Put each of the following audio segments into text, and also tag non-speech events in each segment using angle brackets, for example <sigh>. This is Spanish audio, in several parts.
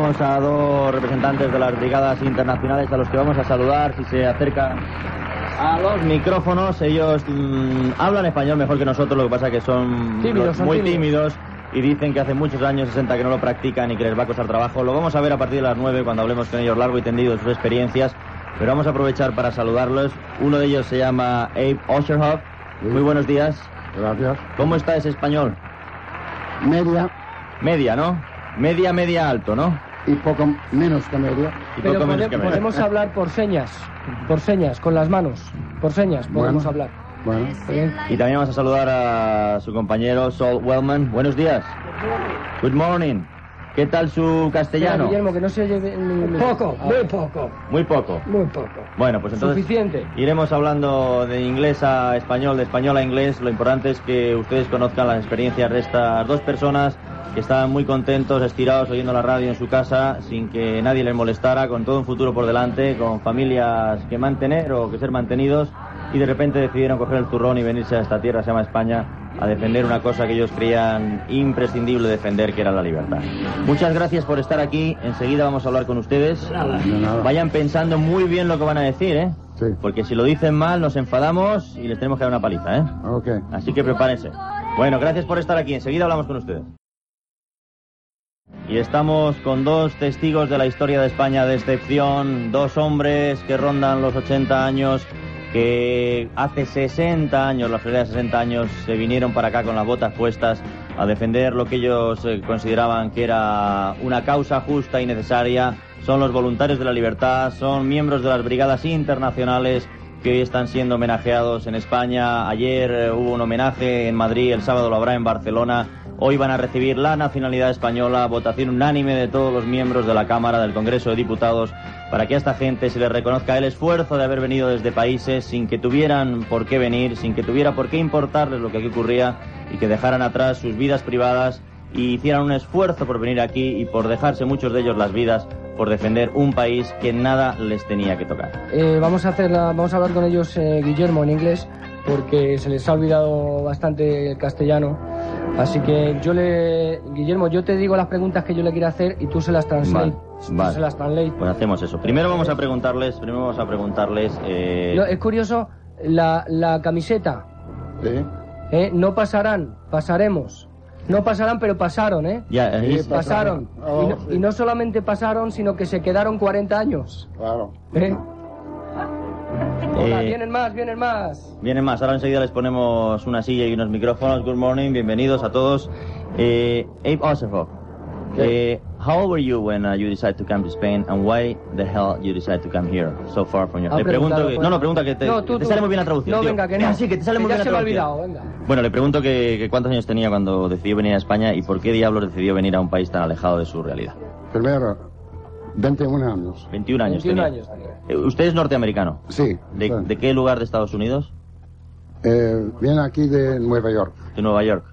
Tenemos a dos representantes de las brigadas internacionales a los que vamos a saludar si se acercan a los micrófonos. Ellos mm, hablan español mejor que nosotros, lo que pasa que son, Tímidos, son muy tímidos. tímidos y dicen que hace muchos años 60 que no lo practican y que les va a costar trabajo. Lo vamos a ver a partir de las 9 cuando hablemos con ellos largo y tendido de sus experiencias. Pero vamos a aprovechar para saludarlos. Uno de ellos se llama Abe Osherhoff. Muy buenos días. Gracias. ¿Cómo está ese español? Media Media, ¿no? Media, media alto, ¿no? Y poco menos que media. Y Pero poco menos que media. podemos <laughs> hablar por señas, por señas, con las manos, por señas podemos Bueno. hablar. Bueno, Bien. Y también vamos a saludar a su compañero Sol Wellman. Buenos días. Good morning. ¿Qué tal su castellano? Guillermo, que no se oye ni- Poco, Ah, muy poco, Muy poco. muy poco. Bueno, pues entonces Suficiente. iremos hablando de inglés a español, de español a inglés. Lo importante es que ustedes conozcan las experiencias de estas dos personas que estaban muy contentos, estirados, oyendo la radio en su casa, sin que nadie les molestara, con todo un futuro por delante, con familias que mantener o que ser mantenidos, y de repente decidieron coger el turrón y venirse a esta tierra, se llama España, a defender una cosa que ellos creían imprescindible defender, que era la libertad. Muchas gracias por estar aquí. Enseguida vamos a hablar con ustedes. Vayan pensando muy bien lo que van a decir, ¿eh? Sí. Porque si lo dicen mal, nos enfadamos y les tenemos que dar una paliza, ¿eh? Ok. Así que prepárense. Bueno, gracias por estar aquí. Enseguida hablamos con ustedes. Y estamos con dos testigos de la historia de España de excepción, dos hombres que rondan los 80 años, que hace 60 años, la feria de 60 años, se vinieron para acá con las botas puestas a defender lo que ellos eh, consideraban que era una causa justa y necesaria. Son los voluntarios de la libertad, son miembros de las brigadas internacionales que hoy están siendo homenajeados en España. Ayer eh, hubo un homenaje en Madrid, el sábado lo habrá en Barcelona. Hoy van a recibir la nacionalidad española, votación unánime de todos los miembros de la Cámara del Congreso de Diputados, para que a esta gente se les reconozca el esfuerzo de haber venido desde países sin que tuvieran por qué venir, sin que tuviera por qué importarles lo que aquí ocurría y que dejaran atrás sus vidas privadas y hicieran un esfuerzo por venir aquí y por dejarse muchos de ellos las vidas por defender un país que nada les tenía que tocar. Eh, vamos a vamos a hablar con ellos, eh, Guillermo, en inglés, porque se les ha olvidado bastante el castellano. Así que yo le, Guillermo, yo te digo las preguntas que yo le quiero hacer y tú se las translate. Vale, vale. Se las translate. Pues hacemos eso. Primero vamos a preguntarles, primero vamos a preguntarles. eh, es curioso la, la camiseta. Sí. ¿eh? No pasarán, pasaremos. No pasarán, pero pasaron, ¿eh? ya, eh, Sí, Pasaron. Oh, y, no, sí. y no solamente pasaron, sino que se quedaron 40 años. Claro. ¿eh? Hola, Eh, vienen más, vienen más. Vienen más, ahora enseguida les ponemos una silla y unos micrófonos. Good morning, bienvenidos a todos. Eh, Abe Osserhoff, eh, how old were you when uh, you decided to come to Spain and why the hell you decided to come here so far from your... Le pregunto que... No, no, pregunta que te, No, tú, te tú. sale muy bien la traducción. No, tío. venga, que no. Sí, que te sale muy ya bien la se me ha traducción. olvidado, venga. Bueno, le pregunto que, que cuántos años tenía cuando decidió venir a España y por qué diablos decidió venir a un país tan alejado de su realidad. Primero, 21 años. 21 años 21 tenía. años. Eh, ¿Usted es norteamericano? Sí. ¿De, qué lugar de Estados Unidos? Eh, viene aquí de Nueva York. de Nueva York.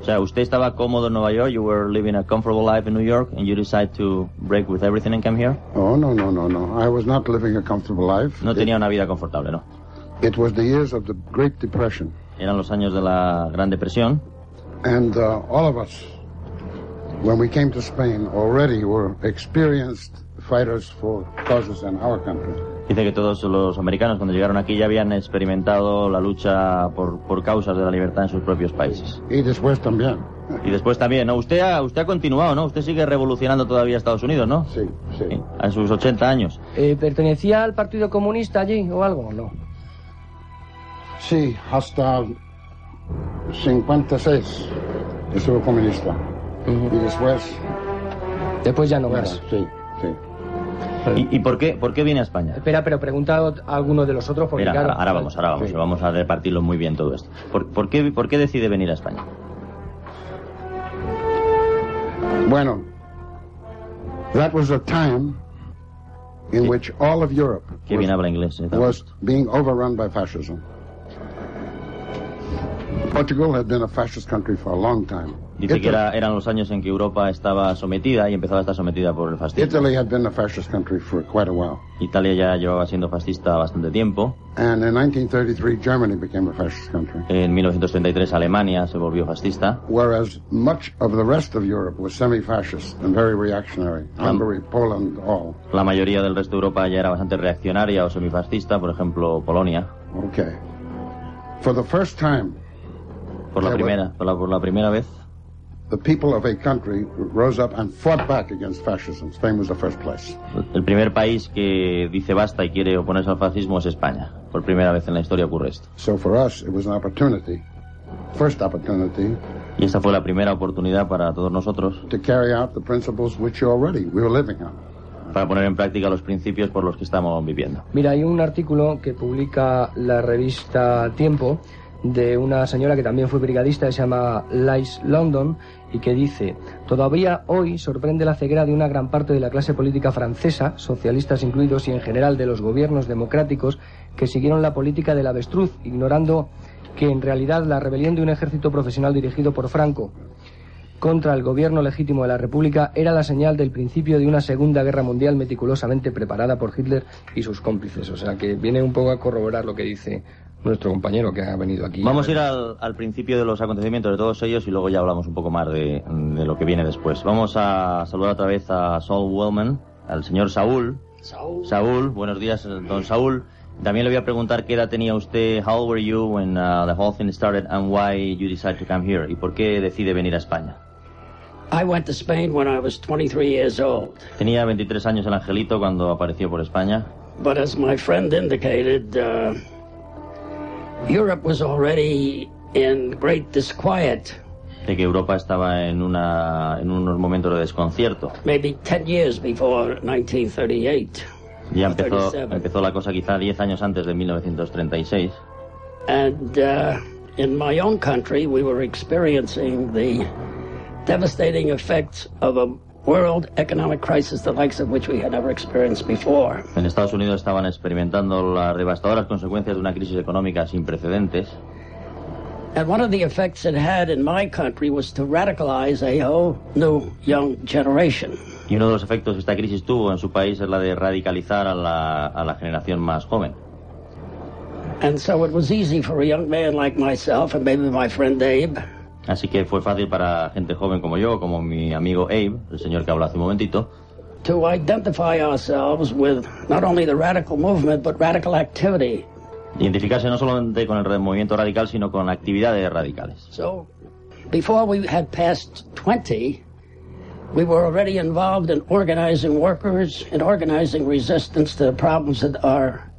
O sea, usted estaba cómodo en Nueva York, you were living a comfortable life in New York, and you decided to break with everything and come here. Oh, no, no, no, no. I was not living a comfortable life. No tenía una vida confortable, ¿no? It, it was the years of the Great Depression. Eran los años de la Gran Depresión And uh, all of us, when we came to Spain, already were experienced fighters for causes in our country. Dice que todos los americanos cuando llegaron aquí ya habían experimentado la lucha por, por causas de la libertad en sus propios países. Y después también. Y después también, ¿no? Usted ha, usted ha continuado, ¿no? Usted sigue revolucionando todavía Estados Unidos, ¿no? Sí, sí. Sí, A sus 80 años. Eh, ¿Pertenecía al Partido Comunista allí o algo? No. Sí, hasta 56 estuve comunista. Y después, Después ya no más. sí, sí. ¿Y, y por, qué, por qué viene a España? Espera, pero pregunta a alguno de los otros porque Mira, claro, ahora, ahora vamos, ahora vamos, Sí. vamos a repartirlo muy bien todo esto. ¿Por, por qué, ¿Por qué decide venir a España? Bueno, that was a time in which all of Europe Qué bien was, habla inglés. eh, was being overrun by fascism. Portugal had been a fascist country for a long time. Dice que Italy, era- eran los años en que Europa estaba sometida y empezaba a estar sometida por el fascismo. Italy had been a fascist country for quite a while. Italia ya llevaba siendo fascista bastante tiempo. And in 1933, Germany became a fascist country. En 1933 Alemania se volvió fascista. Whereas much of the rest of Europe was semi-fascist and very reactionary. Hungary, Poland, all. La mayoría del resto de Europa ya era bastante reaccionaria o semifascista, por ejemplo Polonia. Okay. For the first time, Por la primera, por la, por la primera vez, the people of a country rose up and fought back against fascism. Spain was the first place. el primer país que dice basta y quiere oponerse al fascismo es España. Por primera vez en la historia ocurre esto. So for us, it was an opportunity, first opportunity, Y esta fue la primera oportunidad para todos nosotros to carry out the principles which already we were living on. para poner en práctica los principios por los que estamos viviendo. Mira, hay un artículo que publica la revista Tiempo de una señora que también fue brigadista, que se llama Lice London, y que dice, todavía hoy sorprende la ceguera de una gran parte de la clase política francesa, socialistas incluidos, y en general de los gobiernos democráticos, que siguieron la política del avestruz, ignorando que en realidad la rebelión de un ejército profesional dirigido por Franco contra el gobierno legítimo de la República era la señal del principio de una Segunda Guerra Mundial meticulosamente preparada por Hitler y sus cómplices. O sea que viene un poco a corroborar lo que dice nuestro compañero que ha venido aquí. Vamos a ir al, al principio de los acontecimientos de todos ellos y luego ya hablamos un poco más de, de lo que viene después. Vamos a saludar otra vez a Saul Wellman, al señor Saúl. Saul. Saúl, buenos días, don Saúl. También le voy a preguntar qué edad tenía usted, how old were you when uh, the whole thing started and why you decided to come here y por qué decide venir a España. I went to Spain when I was 23 years old. Tenía 23 años el angelito cuando apareció por España, But as my friend indicated, uh, Europe was already in great disquiet, de que Europa estaba en, una, en unos momentos de desconcierto. maybe 10 years before 1938. Ya empezó, 37. empezó la cosa quizá 10 años antes de 1936. And uh, in my own country, we were experiencing the devastating effects of a world economic crisis, the likes of which we had never experienced before. En Estados Unidos estaban experimentando las devastadoras consecuencias de una crisis económica sin precedentes. And one of the effects it had in my country was to radicalize a whole new young generation. Y uno de los efectos que esta crisis tuvo en su país es la de radicalizar a la, a la generación más joven. And so it was easy for a young man like myself and maybe my friend Abe Así que fue fácil para gente joven como yo, como mi amigo Abe, el señor que habló hace un momentito, to identify ourselves with not only the radical movement but radical activity. identificarse no solamente con el movimiento radical, sino con actividades radicales. So before we had passed 20, we were already involved in organizing workers and organizing resistance to the problems that our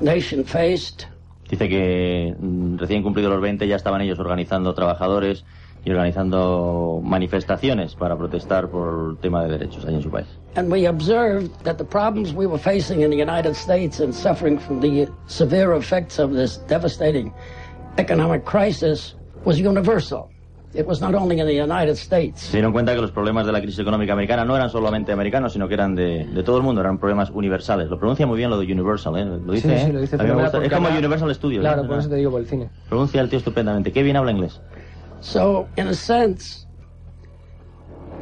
nation faced. Dice que mm, recién cumplidos los 20 ya estaban ellos organizando trabajadores y organizando manifestaciones para protestar por el tema de derechos allí en su país. And we observed that the problems we were facing in the United States and suffering from the severe effects of this devastating economic crisis was universal. It was not only in the United States. Se dieron cuenta que los problemas de la crisis económica americana no eran solamente americanos, sino que eran de, de todo el mundo, eran problemas universales. Lo pronuncia muy bien lo de Universal, ¿eh? Lo dice, sí, ¿eh? sí, lo dice A mí me gusta. Es como habla- Universal Studios. Claro, ¿eh? por eso te digo por el cine. Pronuncia el tío estupendamente. Qué bien habla inglés. So, in a sense,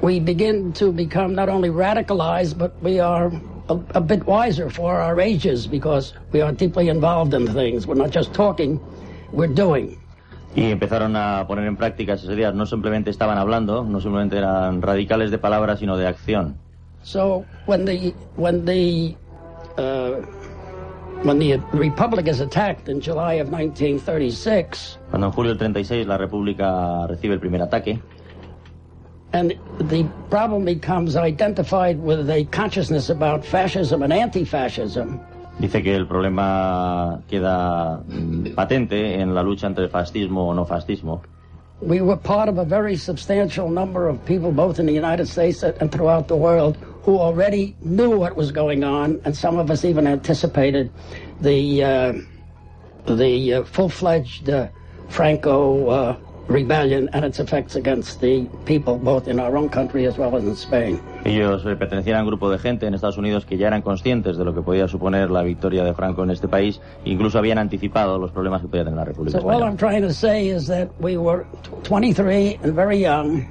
we begin to become not only radicalized, but we are a, a bit wiser for our ages because we are deeply involved in things. We're not just talking, we're doing. Y empezaron a poner en práctica esas ideas. No simplemente estaban hablando, no simplemente eran radicales de palabras, sino de acción. So when the when the uh, when the republic is attacked in July of 1936, Cuando en julio del 36 la República recibe el primer ataque, and the problem becomes identified with a consciousness about fascism and anti-fascism, dice que el problema queda mm, patente en la lucha entre fascismo o no fascismo. we were part of a very substantial number of people, both in the United States and throughout the world, who already knew what was going on, and some of us even anticipated the uh, the uh, full-fledged uh, Franco uh, rebellion and its effects against the people, both in our own country as well as in Spain. Ellos eh, pertenecían a un grupo de gente en Estados Unidos que ya eran conscientes de lo que podía suponer la victoria de Franco en este país, incluso habían anticipado los problemas que podía tener la República So all Española. I'm trying to say is that we were 23 and very young,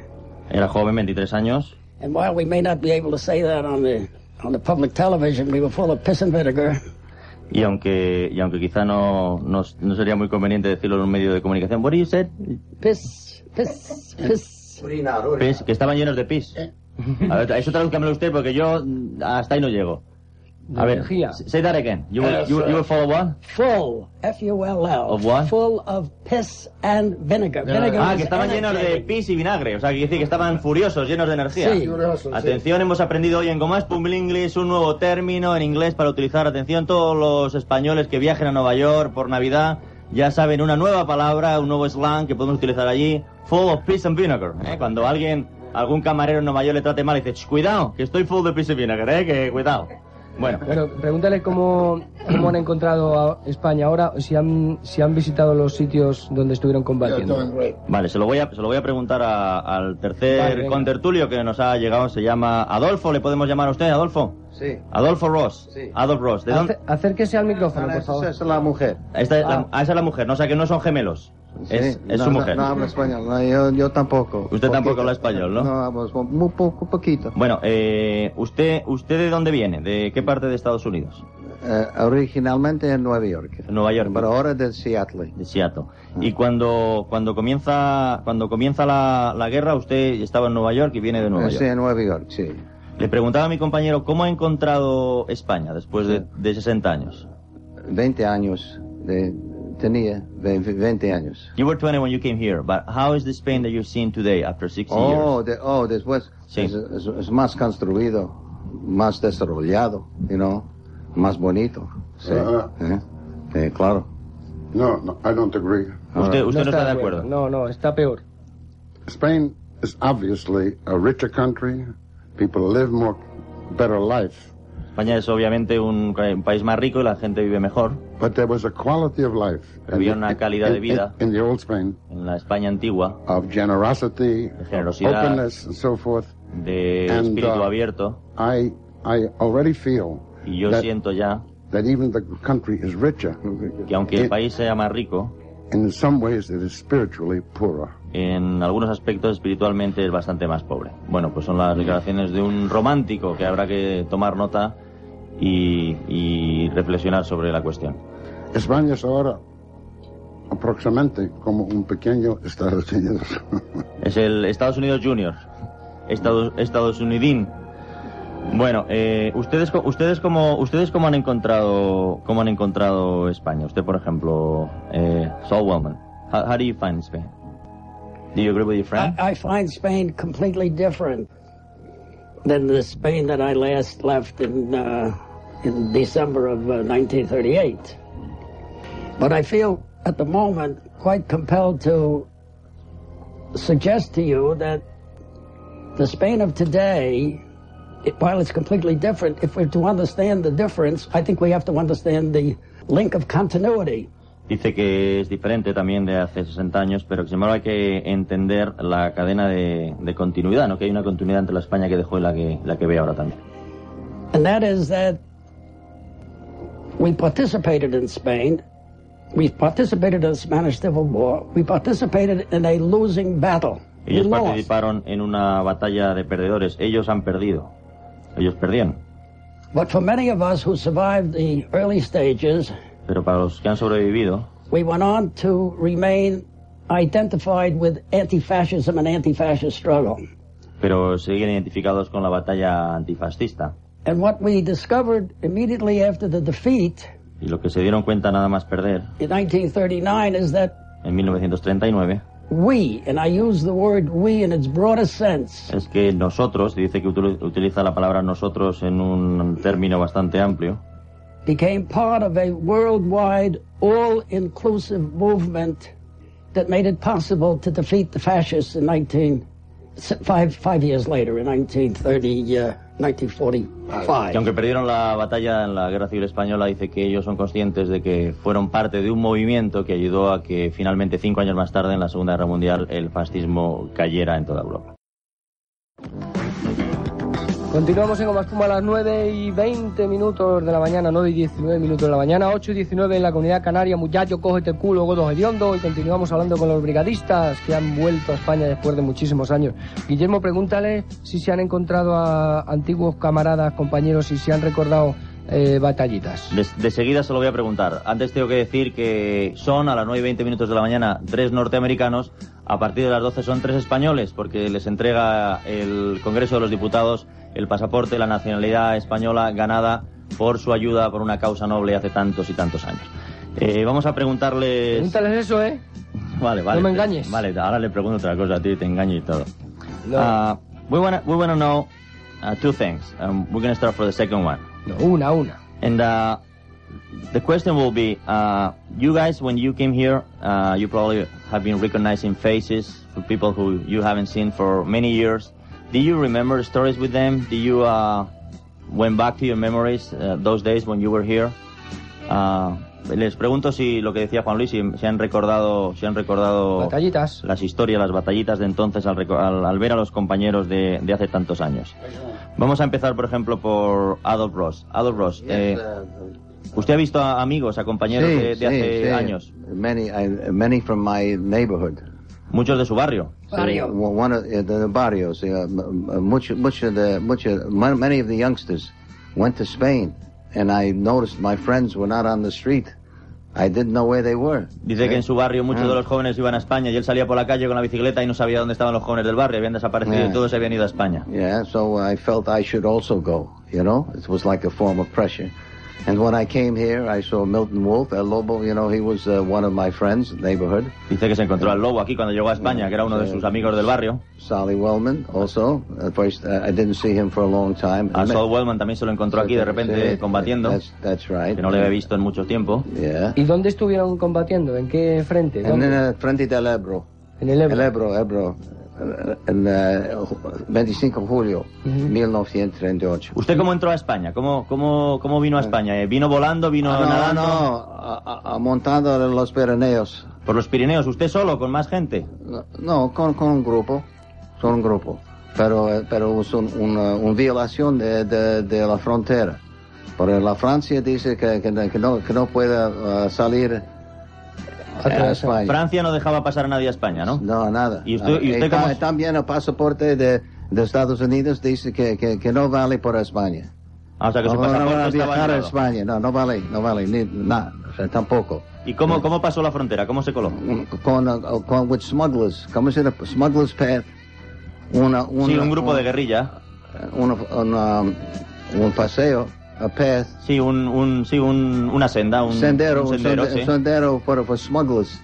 Era joven, 23 años, and while we may not be able to say that on the on the public television, we were full of piss and vinegar. Y aunque, y aunque quizá no, no, no sería muy conveniente decirlo en un medio de comunicación, what do you said? Piss, piss, piss. Pis, que estaban llenos de pis. A ver, eso tradúzcamelo usted porque yo mm, hasta ahí no llego. A ver, say that again. You will, you, you will follow what? Full, F-U-L-L. Of what? Full of piss and vinegar. Vinegar Ah, que estaban llenos de pis y vinagre. O sea, que quiere decir que estaban furiosos, llenos de energía. Sí. Atención, hemos aprendido hoy en Gomás Pumble English un nuevo término en inglés para utilizar. Atención, todos los españoles que viajen a Nueva York por Navidad ya saben una nueva palabra, un nuevo slang que podemos utilizar allí. Full of piss and vinegar. ¿eh? Cuando alguien, algún camarero en Nueva York le trate mal, dice, "Ch, cuidado, que estoy full de piss and vinegar, ¿eh? que cuidado. Bueno, Bueno, pregúntale cómo, cómo han encontrado a España ahora, si han, si han visitado los sitios donde estuvieron combatiendo. Vale, se lo voy a, se lo voy a preguntar a- al tercer Vale, contertulio que nos ha llegado. Se llama Adolfo. ¿Le podemos llamar a usted, Adolfo? Sí. Adolfo Ross. Sí. Adolfo Ross. ¿De dónde? Acérquese al micrófono, Esa por favor. es la mujer. Esta es la, Ah. ah, esa es la mujer, no, o sea que no son gemelos. Es, Sí. es No, su no, mujer. No, habla español. No, yo, yo tampoco. Usted tampoco Poquito. habla español, ¿no? No, hablo muy poco, poquito. Bueno, eh, usted, ¿usted de dónde viene? ¿De qué parte de Estados Unidos? Eh, originalmente en Nueva York. Nueva York. Pero ahora de Seattle. De Seattle. Y cuando, cuando comienza, cuando comienza la, la guerra, usted estaba en Nueva York y viene de Nueva Sí, York. en Nueva York, sí. Le preguntaba a mi compañero cómo ha encontrado España después de, de 60 años. 20 años. De, tenía 20, 20 años. You were 20 when you came here, but how is the Spain that you're seeing today after 60 Oh, years? de- oh, después Sí. es, es- es más construido, más desarrollado, you know, más bonito. Sí, Ah. ¿eh? Sí, claro. No, no, I don't agree. Usted, usted no está de acuerdo. No, no, está peor. Spain is obviously a richer country. People live more, better life. España es obviamente un, un país más rico y la gente vive mejor. But there was a quality of life. Había in- una in- calidad de in- vida. In, the old Spain En la España antigua, of generosity, generosidad. openness, and so forth. de And, espíritu uh, abierto, I, I already feel y yo that, siento ya that even the country is richer. que aunque el in, país sea más rico, in some ways it is spiritually poorer. en algunos aspectos espiritualmente es bastante más pobre. Bueno, pues son las declaraciones de un romántico que habrá que tomar nota y, y reflexionar sobre la cuestión. España es ahora aproximadamente como un pequeño Estados Unidos. <laughs> Es el Estados Unidos Junior, Estados, Estados Unidín. Bueno, eh, ustedes, co- ustedes como, ustedes cómo han encontrado, cómo han encontrado España. Usted, por ejemplo, eh, Saul Wellman. How, how do you find Spain? Do you agree with your friend? I, I find Spain completely different than the Spain that I last left in uh, in December of uh, 1938. But I feel at the moment quite compelled to suggest to you that the Spain of today, it, while it's completely different, if we're to understand the difference, I think we have to understand the link of continuity. Dice que es diferente también de hace 60 años, pero que sin embargo hay que entender la cadena de, de continuidad, ¿no? Que hay una continuidad entre la España que dejó y la que, la que ve ahora también. and that is that we participated in Spain. We participated in the Spanish Civil War. We participated in a losing battle. We Ellos lost. participaron en una batalla de perdedores. Ellos han perdido. Ellos perdieron. But for many of us who survived the early stages, Pero para los que han sobrevivido, we went on to remain identified with anti-fascism and anti-fascist struggle. pero siguen identificados con la batalla antifascista. And what we discovered immediately after the defeat Y lo que se dieron cuenta nada más perder in 1939 is that en 1939 we, and I use the word we in its broadest sense. Es que nosotros, dice que utiliza la palabra nosotros en un término bastante amplio. Became part of a worldwide, all-inclusive movement that made it possible to defeat the fascists in s- five five years later, in 1930, uh, 1945. Que aunque perdieron la batalla en la Guerra Civil Española, dice que ellos son conscientes de que fueron parte de un movimiento que ayudó a que finalmente, cinco años más tarde, en la Segunda Guerra Mundial, el fascismo cayera en toda Europa. Continuamos en Omaspuma a las 9 y 20 minutos de la mañana, 9 y 19 minutos de la mañana, 8 y 19 en la comunidad canaria. Muchacho, cógete el culo, godos hediondo. Y continuamos hablando con los brigadistas que han vuelto a España después de muchísimos años. Guillermo, pregúntale si se han encontrado a antiguos camaradas, compañeros, si han recordado eh, batallitas. De, de seguida se lo voy a preguntar. Antes tengo que decir que son a las 9 y 20 minutos de la mañana tres norteamericanos. A partir de las 12 son tres españoles, porque les entrega el Congreso de los Diputados el pasaporte, la nacionalidad española ganada por su ayuda por una causa noble hace tantos y tantos años. Eh, vamos a preguntarles. Pregúntales eso, ¿eh? Vale, vale. No me engañes. Vale, ahora le pregunto otra cosa a ti, te engaño y todo. No. Uh, we want we want to know uh, two things. Um, we're going to start for the second one. No, una, una. And uh, the question will be, uh, you guys, when you came here, uh, you probably have been recognizing faces for people who you haven't seen for many years. Do you remember stories with them? Do you uh, went back to your memories uh, those days when you were here? Uh, les pregunto si lo que decía Juan Luis, si, si han recordado, si han recordado Batallitas. las historias, las batallitas de entonces al, reco- al- al ver a los compañeros de, de hace tantos años. Vamos a empezar, por ejemplo, por Adolf Ross. Adolf Ross, eh, ¿usted ha visto a amigos, a compañeros de, de hace años? Many, I, many from my neighborhood. Muchos de su barrio. Barrio. One of the, the barrios, uh, m- m- much, much of the, much of, mon- many of the youngsters went to Spain, and I noticed my friends were not on the street. I didn't know where they were. Dice que en su barrio muchos Ah. de los jóvenes iban a España y él salía por la calle con la bicicleta y no sabía dónde estaban los jóvenes del barrio, habían desaparecido Yeah. y todos se habían ido a España. Yeah, so I felt I should also go, you know? It was like a form of pressure. And when I came here, I saw Milton Wolf, El Lobo, you know, he was uh, one of my friends, neighborhood. Dice que se encontró al lobo aquí cuando llegó a España, que era uno de sus amigos del barrio. Sally Wellman also. At first, uh, I didn't see him for a long time. A Saul Wellman también se lo encontró aquí de repente Sí, combatiendo, That's, that's right. que no le había visto en mucho tiempo. Yeah. ¿Y dónde estuvieron combatiendo? ¿En qué frente? ¿Dónde? then uh, Frente del Ebro. En el Ebro. El Ebro, Ebro. Uh, En uh, 25 de julio, 1938. ¿Usted cómo entró a España? ¿Cómo, cómo, cómo vino a España? ¿Eh? ¿Vino volando? ¿Vino Ah, no, nadando? no, a- a- a montado en los Pirineos. ¿Por los Pirineos? ¿Usted solo, con más gente? No, No, con, con un grupo, con un grupo. Pero, eh, pero es un- una, una violación de, de, de la frontera. Porque la Francia dice que, que, no- que no, que no puede eh, salir España. Francia no dejaba pasar a nadie a España, ¿no? No, nada. ¿Y usted- y Ah, usted cómo- También el pasaporte de, de Estados Unidos dice que, que, que no vale por España. Ah, o sea, que no, su no, no pasaporte a estaba viajar a. España. No, no vale, no vale, ni nada, o sea, tampoco. ¿Y cómo, cómo pasó la frontera? ¿Cómo se coló? Con, uh, con with smugglers, ¿cómo se llama? Smugglers path. Una, una, Sí, un grupo una- de guerrilla. una- un paseo, a path, Sí, un, un, sí, un, una senda, un sendero, un un sendero, sende- sí. sendero for, for smugglers.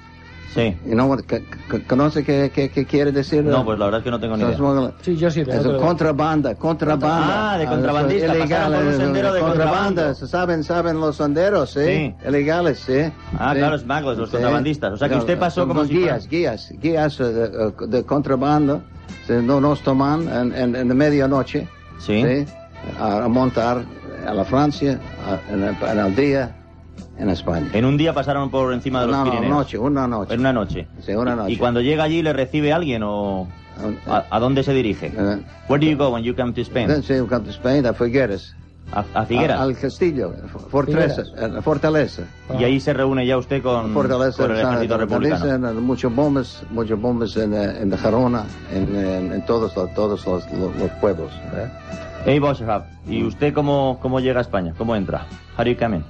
Sí. You know what, c- c- ¿Conoce qué, qué, qué quiere decir? No, pues la verdad es que no tengo ni idea. Sí, yo sí. Es contrabanda, contrabanda. Ah, de contrabandista, pasaron por un sendero de contrabando. ¿Saben, saben los senderos, sí? Sí. Ilegales, sí. Ah, Sí. claro, smugglers, los Sí. contrabandistas. O sea, que usted pasó como si fuera- guías, guías, guías eh, eh, de contrabando. Sí, no nos toman en, en, en la medianoche, Sí. A montar a la Francia, a- en, el, en el día, en España. En un día pasaron por encima de los Una Pirineos. noche, una noche. En una noche. Sí, una noche. Y cuando llega allí, ¿le recibe alguien o a, a dónde se dirige? Eh, Where do you go when you come to Spain? Then she come to Spain, a Figueres. A, a Figueras. Al, al castillo, fortaleza, eh, fortaleza. Y ahí se reúne ya usted con, Fortaleza, con el ejército republicano. fortaleza, en- muchos bombas, muchos bombas en, eh, en Jarona, en, en, en todos, los, todos los, los- los pueblos. ¿eh? Hey, Boschhab, ¿y usted cómo, cómo llega a España? ¿Cómo entra? How do you come in?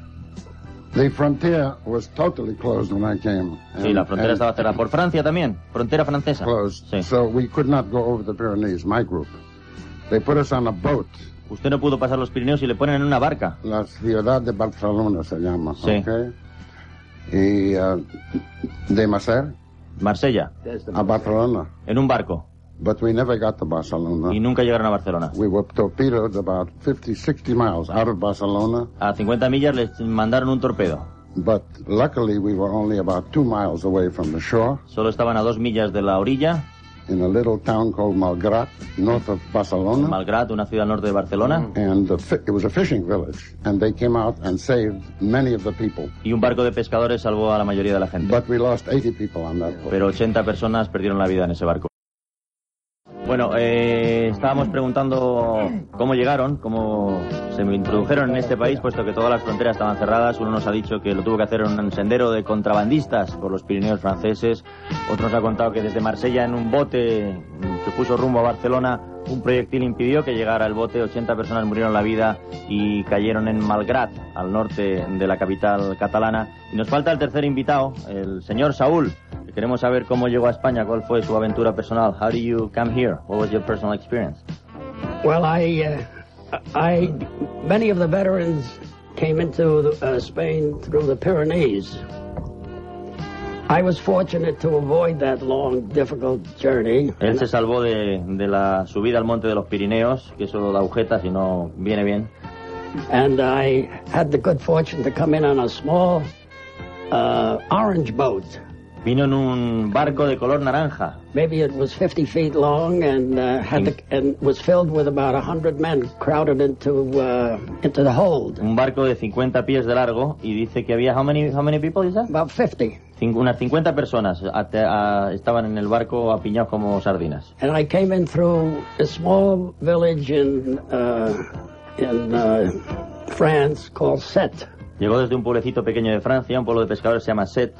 The frontier was totally closed when I came. Sí, and- la frontera and estaba cerrada. ¿Por Francia también? ¿Frontera francesa? Closed. Sí. So we could not go over the Pyrenees, my group. They put us on a boat. Usted no pudo pasar los Pirineos y le ponen en una barca. La ciudad de Barcelona se llama. Sí. Okay? Y uh, de Macer Marsella, a Barcelona. en un barco. But we never got to Barcelona. Y nunca llegaron a Barcelona. We were torpedoed about 50, 60 miles out of Barcelona. A 50 millas les mandaron un torpedo. But luckily, we were only about two miles away from the shore. Solo estaban a dos millas de la orilla. in a little town called Malgrat, north of Barcelona. Malgrat, una ciudad norte de Barcelona. and the fi- it was a fishing village, and they came out and saved many of the people. Y un barco de pescadores salvó a la mayoría de la gente. But we lost 80 people on that boat. Pero 80 personas perdieron la vida en ese barco. Bueno, eh, estábamos preguntando cómo llegaron, cómo se introdujeron en este país, puesto que todas las fronteras estaban cerradas. Uno nos ha dicho que lo tuvo que hacer en un sendero de contrabandistas por los Pirineos franceses. Otro nos ha contado que desde Marsella en un bote se puso rumbo a Barcelona. Un proyectil impidió que llegara el bote. 80 personas murieron la vida y cayeron en Malgrat, al norte de la capital catalana. Y nos falta el tercer invitado, el señor Saúl. Que Queremos saber cómo llegó a España, cuál fue su aventura personal. How did you come here? What was your personal experience? Well, I, uh, I, many of the veterans came into the, uh, Spain through the Pyrenees. I was fortunate to avoid that long, difficult journey. Él se salvó de, de la subida al monte de los Pirineos, que eso da agujetas y no viene bien. And I had the good fortune to come in on a small uh, orange boat. Vino en un barco de color naranja. Maybe it was 50 feet long and uh, had the, and was filled with about 100 men crowded into uh, into the hold. Un barco de 50 pies de largo y dice que había how many how many people is that? About 50. Cin- unas 50 personas ate- a- estaban en el barco apiñados como sardinas. And I came in through a small village in uh, in uh, France called Set, Llegó desde un pueblecito pequeño de Francia, un pueblo de pescadores se llama Set,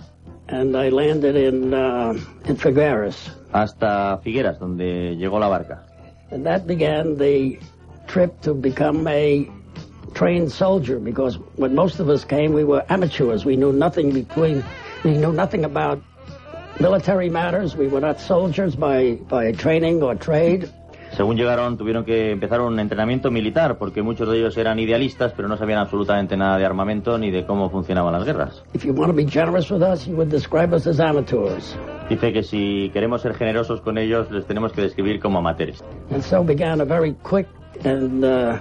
and I landed in uh, in Figueres. hasta Figueras, donde llegó la barca. And that began the trip to become a trained soldier because when most of us came, we were amateurs. We knew nothing between, we knew nothing about military matters. We were not soldiers by, by training or trade. Según llegaron, tuvieron que empezar un entrenamiento militar, porque muchos de ellos eran idealistas, pero no sabían absolutamente nada de armamento ni de cómo funcionaban las guerras. If you want to be generous with us, you would describe us as amateurs. Dice que si queremos ser generosos con ellos, les tenemos que describir como amateurs. And so began a very quick and uh,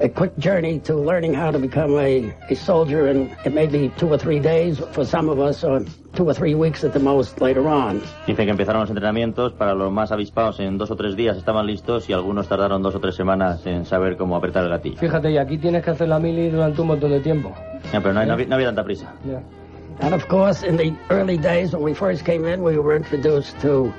a quick journey to learning how to become a, a soldier. And it may be two or three days for some of us, or two or three weeks at the most later on. Dice que empezaron los entrenamientos, para los más avispados en dos o tres días estaban listos y algunos tardaron dos o tres semanas en saber cómo apretar el gatillo. Fíjate, y aquí tienes que hacer la mili durante un montón de tiempo. Ya, pero no, hay- no había, no había tanta prisa. Ya. And of course, in the early days when we first came in, we were introduced to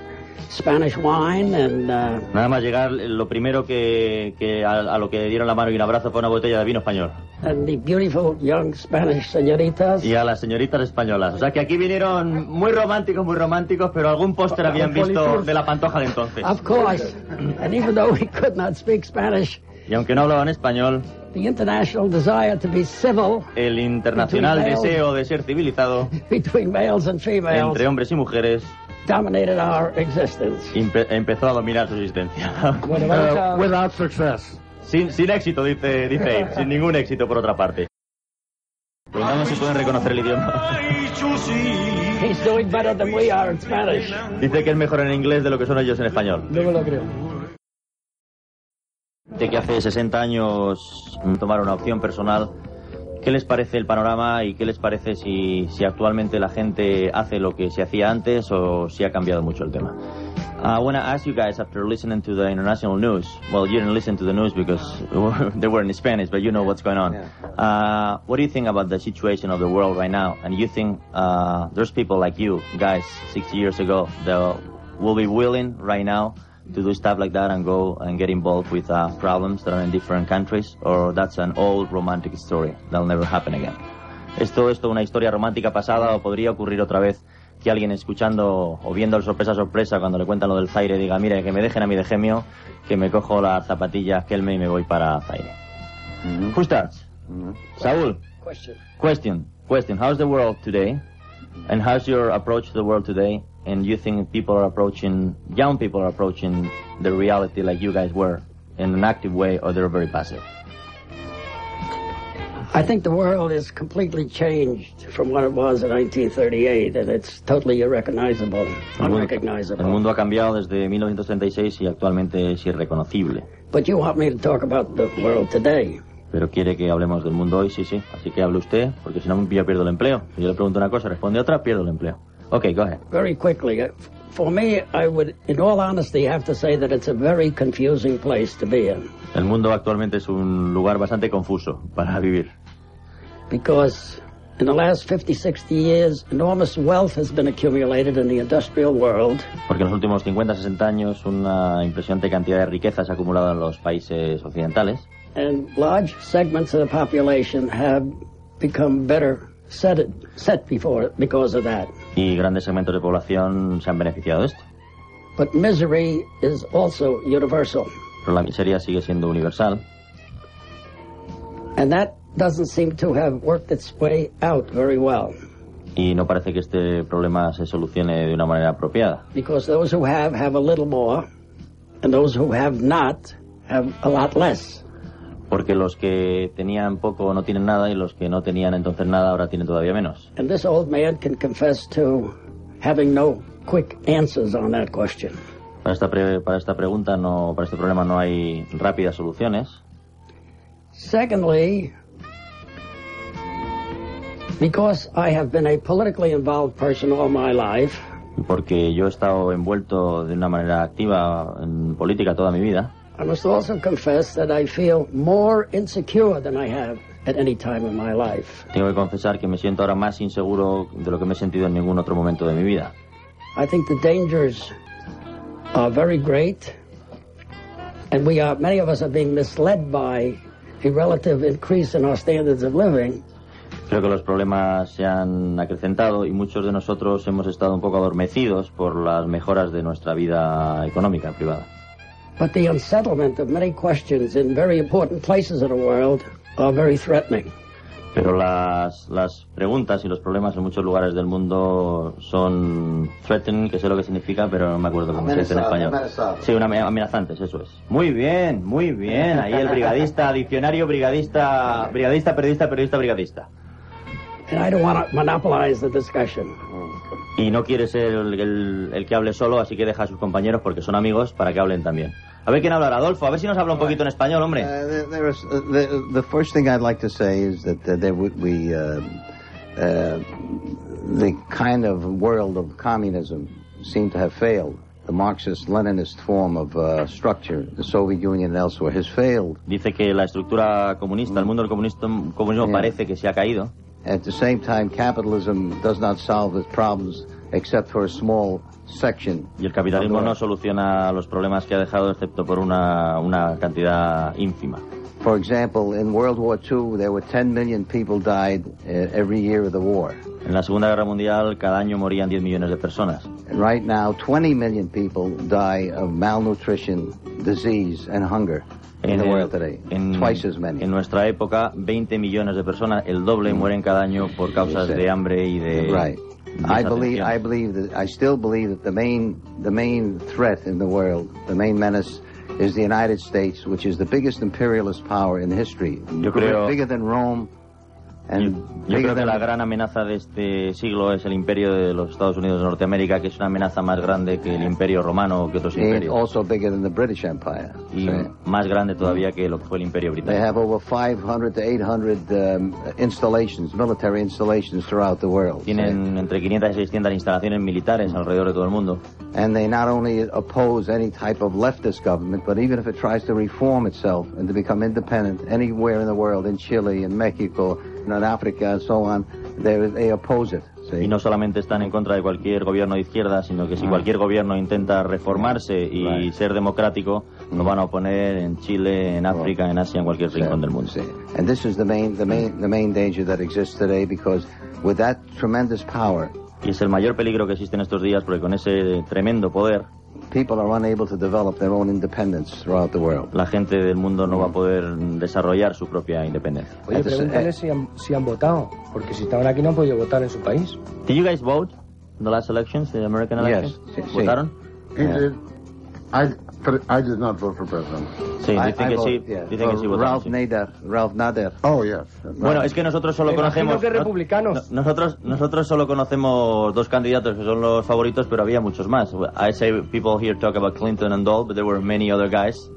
Spanish wine and uh, Nada más llegar, lo primero que, que a, a lo que dieron la mano y un abrazo fue una botella de vino español. and the beautiful young Spanish senoritas. Y a las señoritas españolas. O sea que aquí vinieron muy románticos, muy románticos, pero algún póster habían visto de la pantoja de entonces. Of course. and even though we could not speak Spanish, Y aunque no hablaban español, the international desire to be civil el internacional deseo de ser civilizado <laughs> between males and females entre hombres y mujeres dominated our existence. impe- empezó a dominar su existencia. <laughs> Bueno, vamos a... Uh, without success. sin, sin éxito, dice, dice Abe, sin ningún éxito por otra parte. Preguntamos si pueden reconocer el idioma. He's doing better than we are in Spanish. Dice que es mejor en inglés de lo que son ellos en español. No me lo creo. De que hace 60 años tomaron una opción personal. ¿Qué les parece el panorama y qué les parece si, si actualmente la gente hace lo que se hacía antes o si ha cambiado mucho el tema? I want to ask you guys after listening to the international news. Well, you didn't listen to the news because <laughs> they were in Spanish, but you know what's going on. Uh, what do you think about the situation of the world right now? And you think uh, there's people like you guys 60 years ago that will be willing right now to do stuff like that and go and get involved with uh, problems that are in different countries, or that's an old romantic story that'll never happen again. ¿Es todo esto una historia romántica pasada o podría ocurrir otra vez que alguien escuchando o viendo el sorpresa sorpresa cuando le cuentan lo del Zaire diga, mire, que me dejen a mi de gemio, que me cojo las zapatillas Kelme y me voy para Zaire? Who starts? Saúl, Question. question, question. How's the world today? And how's your approach to the world today? And you think people are approaching, young people are approaching the reality like you guys were in an active way or they're very passive? I think the world is completely changed from what it was in 1938, and it's totally irrecognizable, unrecognizable. el mundo ha cambiado desde 1936 y actualmente es irreconocible. But you want me to talk about the world today. Pero quiere que hablemos del mundo hoy, sí, sí. Así que hable usted, porque si no yo pierdo el empleo. Si yo le pregunto una cosa, responde otra, pierdo el empleo. Ok, go ahead. Very quickly, uh, for me, I would, in all honesty, have to say that it's a very confusing place to be in. El mundo actualmente es un lugar bastante confuso para vivir. Because in the last 50, 60 years, enormous wealth has been accumulated in the industrial world. Porque en los últimos 50, 60 años una impresionante cantidad de riqueza se ha acumulado en los países occidentales. And large segments of the population have become better set, set before because of that. Y grandes segmentos de población se han beneficiado de esto. But misery is also universal. Pero la miseria sigue siendo universal. And that doesn't seem to have worked its way out very well. Y no parece que este problema se solucione de una manera apropiada. Because those who have have a little more, and those who have not have a lot less. Porque los que tenían poco no tienen nada y los que no tenían entonces nada ahora tienen todavía menos. And this old man can confess to having no quick answers on that question. Para esta, pre- para esta pregunta, no, para este problema no hay rápidas soluciones. Secondly, because I have been a politically involved person all my life, Porque yo he estado envuelto de una manera activa en política toda mi vida. I must also confess that I feel more insecure than I have at any time in my life. Tengo que confesar que me siento ahora más inseguro de lo que me he sentido en ningún otro momento de mi vida. I think the dangers are very great, and we are many of us are being misled by a relative increase in our standards of living. Creo que los problemas se han acrecentado y muchos de nosotros hemos estado un poco adormecidos por las mejoras de nuestra vida económica privada. But the unsettlement of many questions in very important places of the world are very threatening. Pero las, las preguntas y los problemas en muchos lugares del mundo son threatening, que sé lo que significa, pero no me acuerdo cómo se dice en español. Sí, una ame- amenazantes, eso es. Muy bien, muy bien. Ahí el brigadista, diccionario, brigadista, brigadista, periodista, periodista, brigadista. And I don't want to monopolize the discussion. Y no quiere ser el, el- el que hable solo, así que deja a sus compañeros, porque son amigos, para que hablen también. A ver quién habla, Adolfo. A ver si nos habla un poquito en español, hombre. Uh, there, is, uh, the, the first thing I'd like to say is that there would be uh, uh, the kind of world of communism seemed to have failed. The Marxist-Leninist form of uh, structure, the Soviet Union and elsewhere, has failed. Dice que la estructura comunista, el mundo del comunista- comunismo Yeah. parece que se ha caído. At the same time, capitalism does not solve its problems except for a small. Y el capitalismo no soluciona los problemas que ha dejado excepto por una, una cantidad ínfima. For example, in World War II, there were 10 million people died uh, every year of the war. En la Segunda Guerra Mundial cada año morían 10 millones de personas. And right now, 20 million people die of malnutrition, disease, and hunger in the el- world today. en- Twice as many. en nuestra época, 20 millones de personas, el doble, mueren cada año por causas de hambre y de right. I believe. I believe that. I still believe that the main, the main threat in the world, the main menace, is the United States, which is the biggest imperialist power in history. Yo creo- bigger than Rome, Yo, yo creo que la gran amenaza de este siglo es el imperio de los Estados Unidos de Norteamérica, que es una amenaza más grande que el imperio romano o que otros imperios. also bigger than the British Empire. Y So- más grande todavía que lo que fue el imperio They británico. have over 500 to 800 um, installations, military installations throughout the world. Tienen entre 500 y 600 instalaciones militares alrededor de todo el mundo. And they not only oppose any type of leftist government, but even if it tries to reform itself and to become independent anywhere in the world, in Chile, in Mexico, in Africa, and so on, they, they oppose it. Y no solamente están en contra de cualquier gobierno de izquierda, sino que si cualquier gobierno intenta reformarse y Right. ser democrático, lo van a oponer en Chile, en África, en Asia, en cualquier rincón del mundo. See. And this is the main, the main, the main danger that exists today because with that tremendous power, Y es el mayor peligro que existe en estos días porque con ese tremendo poder people are unable to develop their own independence throughout the world. la gente del mundo no va a poder desarrollar su propia independencia. Oye, pregúntale eh, si han, si han votado, porque si estaban aquí no han podido votar en su país. Did you guys vote in the last elections, the American Yes. elections? Sí, sí. ¿Votaron? He Yeah. I, but I did not vote for president. Sí, I- I que vote, sí, yeah, dicen que sí votaron. Ralph sí. Nader, Ralph Nader. Oh, yes. Bueno, es que nosotros solo Me conocemos... que no- republicanos. no- nosotros, nosotros solo conocemos dos candidatos que son los favoritos, pero había muchos más. I say people here talk about Clinton and all, but there were many other guys.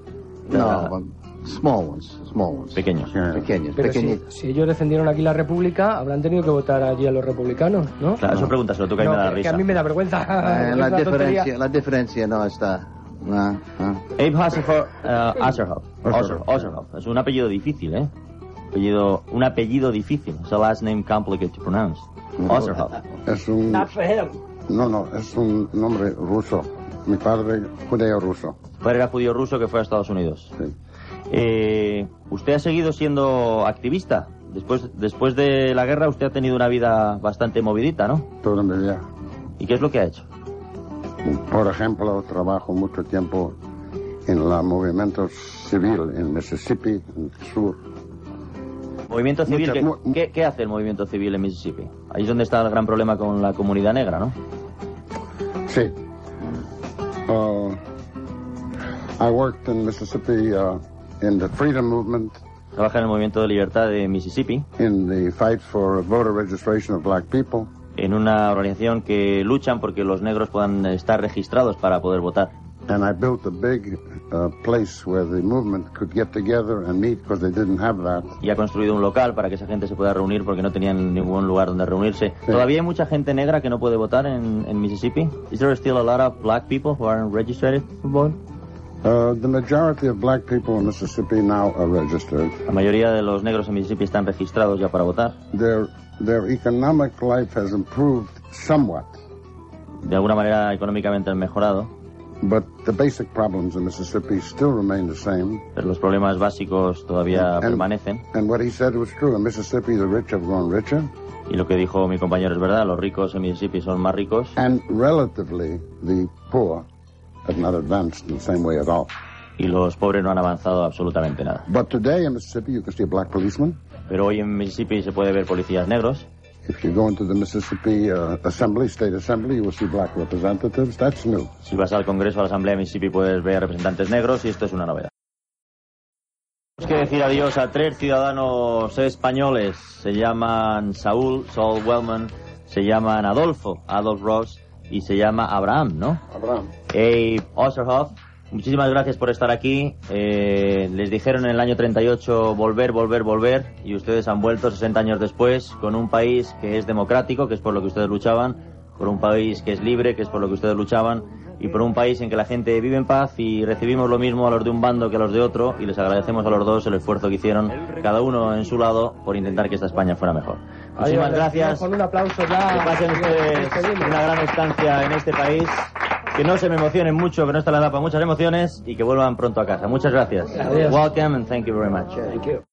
No, but Small ones, small ones. Pequeños. Yeah. Pequeños, Pero si, pequeñitos. si ellos defendieron aquí la República, habrán tenido que votar allí a los republicanos, ¿no? Claro, eso pregúntaselo tú que a mí No, me da que- que risa. a mí me da vergüenza. Eh, <laughs> la, diferencia, la diferencia no está. No, no. Abe Hasselhoff, uh. Osser- Osserhoff. Es un apellido difícil, ¿eh? Apellido, un apellido difícil. It's a last name complicated to pronounce. Osserhoff. Es un... Not for him. No, no, es un nombre ruso. Mi padre, judeo ruso. Padre era judío ruso que fue a Estados Unidos. Sí. Eh, ¿Usted ha seguido siendo activista? Después, después de la guerra usted ha tenido una vida bastante movidita, ¿no? Toda mi vida. ¿Y qué es lo que ha hecho? Por ejemplo, trabajo mucho tiempo en el movimiento civil en Mississippi, en el sur. Movimiento civil, Mucha- ¿qué, mu- qué- qué hace el movimiento civil en Mississippi? Ahí es donde está el gran problema con la comunidad negra, ¿no? Sí. Uh, I worked in Mississippi uh, in the freedom movement, Trabaja en el movimiento de libertad de Mississippi, in the fight for voter registration of black people. En una organización que luchan porque los negros puedan estar registrados para poder votar. And I built a big uh, place where the movement could get together and meet because they didn't have that. Y ha construido un local para que esa gente se pueda reunir porque no tenían ningún lugar donde reunirse. ¿Todavía hay mucha gente negra que no puede votar en, en Mississippi? Is there still a lot of black people who aren't registered to vote? Uh, the majority of black people in Mississippi now are registered. La mayoría de los negros en Mississippi están registrados ya para votar. Their, their economic life has improved somewhat, De alguna manera económicamente han mejorado, but the basic problems in Mississippi still remain the same. pero los problemas básicos todavía And- permanecen. And what he said was true. In Mississippi, the rich have grown richer, Y lo que dijo mi compañero es verdad, los ricos en Mississippi son más ricos and relatively, the poor y los pobres no han avanzado absolutamente nada. But today in Mississippi, you can see a black policeman. Pero hoy en Mississippi se puede ver policías negros. If you go into the Mississippi Assembly, State Assembly, you will see black representatives. That's new. Si vas al Congreso, a la Asamblea de Mississippi, puedes ver representantes negros y esto es una novedad. Tenemos que decir adiós a tres ciudadanos españoles. Se llaman Saúl, Saul Wellman, se llaman Adolfo, Adolf Ross, y se llama Abraham, ¿no? Abraham. Abe Osterhoff. Muchísimas gracias por estar aquí. Eh, les dijeron en el año 38 volver, volver, volver, y ustedes han vuelto 60 años después con un país que es democrático, que es por lo que ustedes luchaban, por un país que es libre, que es por lo que ustedes luchaban, y por un país en que la gente vive en paz y recibimos lo mismo a los de un bando que a los de otro, y les agradecemos a los dos el esfuerzo que hicieron, cada uno en su lado, por intentar que esta España fuera mejor. Muchísimas Adiós, gracias. Con un aplauso ya. Que pasen ustedes una gran estancia en este país. Que no se me emocionen mucho, que no está la edad para muchas emociones y que vuelvan pronto a casa. Muchas gracias. Adiós. Welcome and thank you very much. Thank you.